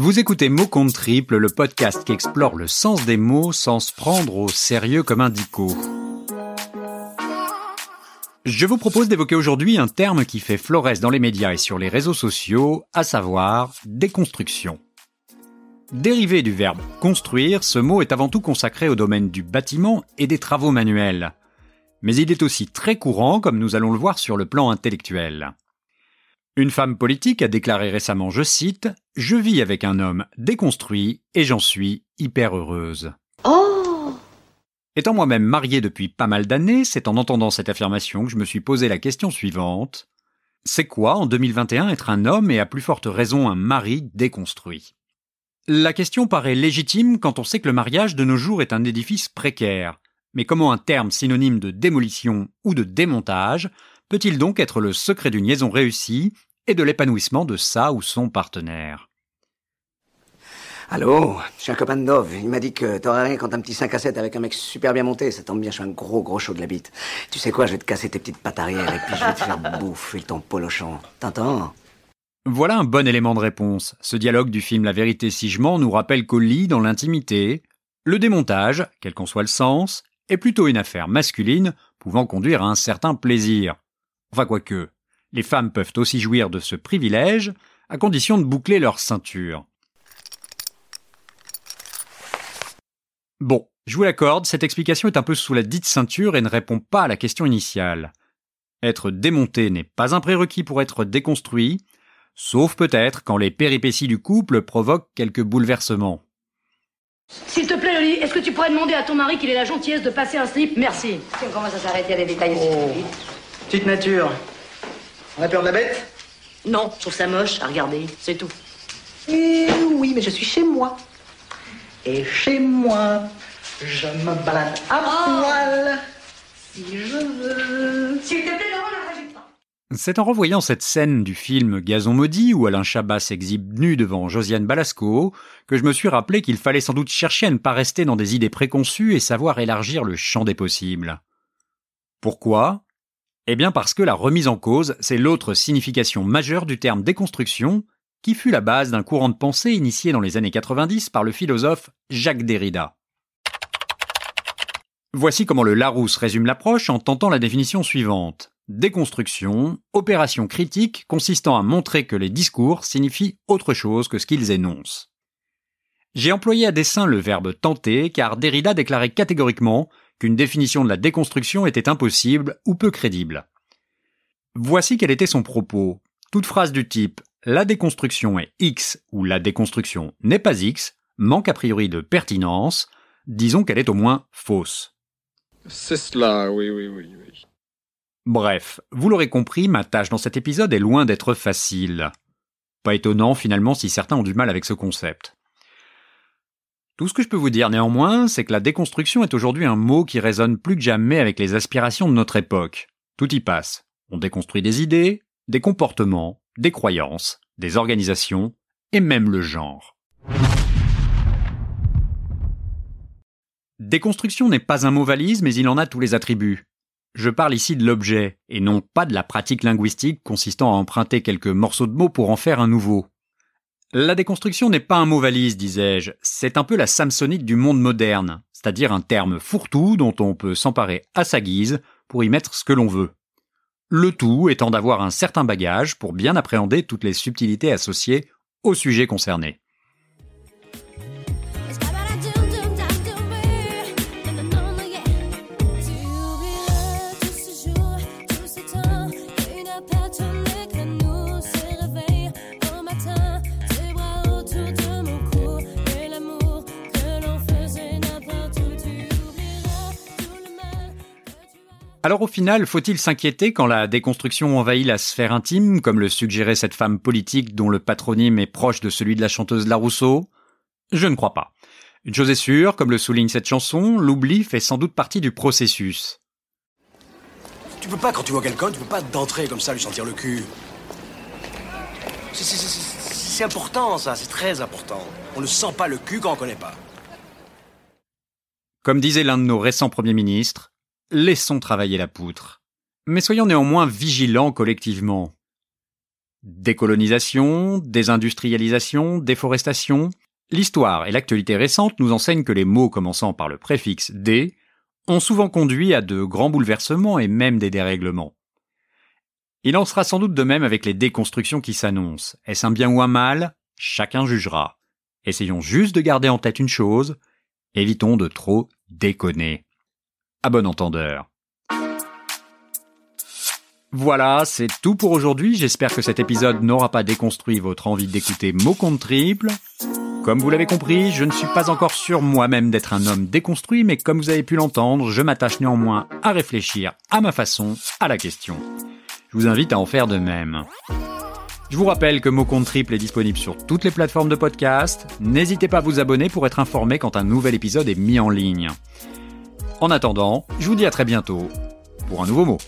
Vous écoutez Mots contre triple, le podcast qui explore le sens des mots sans se prendre au sérieux comme un. Je vous propose d'évoquer aujourd'hui un terme qui fait florès dans les médias et sur les réseaux sociaux, à savoir déconstruction. Dérivé du verbe construire, ce mot est avant tout consacré au domaine du bâtiment et des travaux manuels. Mais il est aussi très courant, comme nous allons le voir sur le plan intellectuel. Une femme politique a déclaré récemment, je cite, Je vis avec un homme déconstruit et j'en suis hyper heureuse. Oh Étant moi-même marié depuis pas mal d'années, c'est en entendant cette affirmation que je me suis posé la question suivante. C'est quoi en 2021 être un homme et à plus forte raison un mari déconstruit? La question paraît légitime quand on sait que le mariage de nos jours est un édifice précaire. Mais comment un terme synonyme de démolition ou de démontage peut-il donc être le secret d'une liaison réussie et de l'épanouissement de sa ou son partenaire? Allô, je suis un copain de Dove. Il m'a dit que t'aurais rien quand un petit 5 à 7 avec un mec super bien monté. Ça tombe bien, je suis un gros gros chaud de la bite. Tu sais quoi, je vais te casser tes petites pattes arrière et puis je vais te faire bouffer ton polochon. T'entends? Voilà un bon élément de réponse. Ce dialogue du film La vérité si je mens nous rappelle qu'au lit, dans l'intimité, le démontage, quel qu'en soit le sens, est plutôt une affaire masculine pouvant conduire à un certain plaisir. Enfin quoique, les femmes peuvent aussi jouir de ce privilège, à condition de boucler leur ceinture. Bon, je vous l'accorde, cette explication est un peu sous la dite ceinture et ne répond pas à la question initiale. Être démonté n'est pas un prérequis pour être déconstruit, sauf peut-être quand les péripéties du couple provoquent quelques bouleversements. S'il te plaît, Loli, est-ce que tu pourrais demander à ton mari qu'il ait la gentillesse de passer un slip? Merci. Si on commence à s'arrêter à des détails aussi Oh. Petite nature. On a peur de la bête? Non, je trouve ça moche à regarder, c'est tout. Eh oui, mais je suis chez moi. Et chez moi, je me balade à poil. Si je veux. S'il te plaît, Laurent, ne réagis pas. C'est en revoyant cette scène du film Gazon maudit où Alain Chabat s'exhibe nu devant Josiane Balasco que je me suis rappelé qu'il fallait sans doute chercher à ne pas rester dans des idées préconçues et savoir élargir le champ des possibles. Pourquoi? Eh bien parce que la remise en cause, c'est l'autre signification majeure du terme déconstruction qui fut la base d'un courant de pensée initié dans les années 90 par le philosophe Jacques Derrida. Voici comment le Larousse résume l'approche en tentant la définition suivante. Déconstruction, opération critique consistant à montrer que les discours signifient autre chose que ce qu'ils énoncent. J'ai employé à dessein le verbe tenter car Derrida déclarait catégoriquement qu'une définition de la déconstruction était impossible ou peu crédible. Voici quel était son propos. Toute phrase du type la déconstruction est X ou la déconstruction n'est pas X manque a priori de pertinence, disons qu'elle est au moins fausse. C'est cela, oui, oui, oui, oui. Bref, vous l'aurez compris, ma tâche dans cet épisode est loin d'être facile. Pas étonnant finalement si certains ont du mal avec ce concept. Tout ce que je peux vous dire néanmoins, c'est que la déconstruction est aujourd'hui un mot qui résonne plus que jamais avec les aspirations de notre époque. Tout y passe. On déconstruit des idées, des comportements, des croyances, des organisations, et même le genre. Déconstruction n'est pas un mot valise, mais il en a tous les attributs. Je parle ici de l'objet, et non pas de la pratique linguistique consistant à emprunter quelques morceaux de mots pour en faire un nouveau. La déconstruction n'est pas un mot valise, disais-je, c'est un peu la samsonite du monde moderne, c'est-à-dire un terme fourre-tout dont on peut s'emparer à sa guise pour y mettre ce que l'on veut. Le tout étant d'avoir un certain bagage pour bien appréhender toutes les subtilités associées au sujet concerné. Alors au final, faut-il s'inquiéter quand la déconstruction envahit la sphère intime, comme le suggérait cette femme politique dont le patronyme est proche de celui de la chanteuse Larousseau Je ne crois pas. Une chose est sûre, comme le souligne cette chanson, l'oubli fait sans doute partie du processus. Tu peux pas, quand tu vois quelqu'un, tu peux pas d'entrer comme ça, lui sentir le cul. C'est- important, ça, c'est très important. On ne sent pas le cul quand on connaît pas. Comme disait l'un de nos récents premiers ministres, laissons travailler la poutre. Mais soyons néanmoins vigilants collectivement. Décolonisation, désindustrialisation, déforestation. L'histoire et l'actualité récente nous enseignent que les mots commençant par le préfixe dé ont souvent conduit à de grands bouleversements et même des dérèglements. Il en sera sans doute de même avec les déconstructions qui s'annoncent. Est-ce un bien ou un mal? Chacun jugera. Essayons juste de garder en tête une chose, évitons de trop déconner. À bon entendeur. Voilà, c'est tout pour aujourd'hui. J'espère que cet épisode n'aura pas déconstruit votre envie d'écouter Mots compte triple. Comme vous l'avez compris, je ne suis pas encore sûr moi-même d'être un homme déconstruit, mais comme vous avez pu l'entendre, je m'attache néanmoins à réfléchir à ma façon à la question. Je vous invite à en faire de même. Je vous rappelle que Mot Compte Triple est disponible sur toutes les plateformes de podcast. N'hésitez pas à vous abonner pour être informé quand un nouvel épisode est mis en ligne. En attendant, je vous dis à très bientôt pour un nouveau mot.